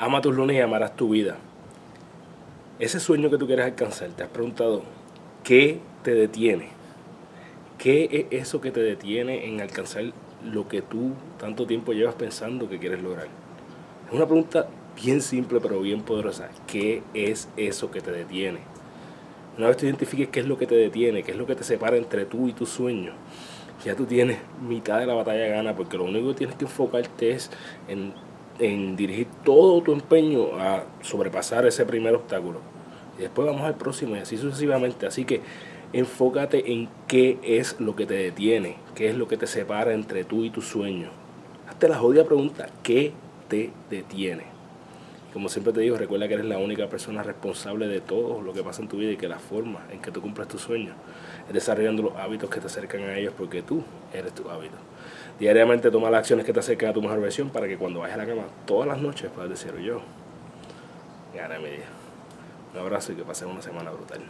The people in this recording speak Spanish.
Ama tus lunes y amarás tu vida. Ese sueño que tú quieres alcanzar, te has preguntado, ¿qué te detiene? ¿Qué es eso que te detiene en alcanzar lo que tú tanto tiempo llevas pensando que quieres lograr? Es una pregunta bien simple pero bien poderosa. ¿Qué es eso que te detiene? Una vez tú identifiques qué es lo que te detiene, qué es lo que te separa entre tú y tu sueño, ya tú tienes mitad de la batalla gana porque lo único que tienes que enfocarte es en en dirigir todo tu empeño a sobrepasar ese primer obstáculo. Y después vamos al próximo y así sucesivamente. Así que enfócate en qué es lo que te detiene, qué es lo que te separa entre tú y tu sueño. Hazte la jodida pregunta, ¿qué te detiene? Como siempre te digo, recuerda que eres la única persona responsable de todo lo que pasa en tu vida y que la forma en que tú cumples tus sueños es desarrollando los hábitos que te acercan a ellos porque tú eres tu hábito. Diariamente toma las acciones que te acerquen a tu mejor versión para que cuando vayas a la cama todas las noches puedas decir yo, gané mi día. Un abrazo y que pases una semana brutal.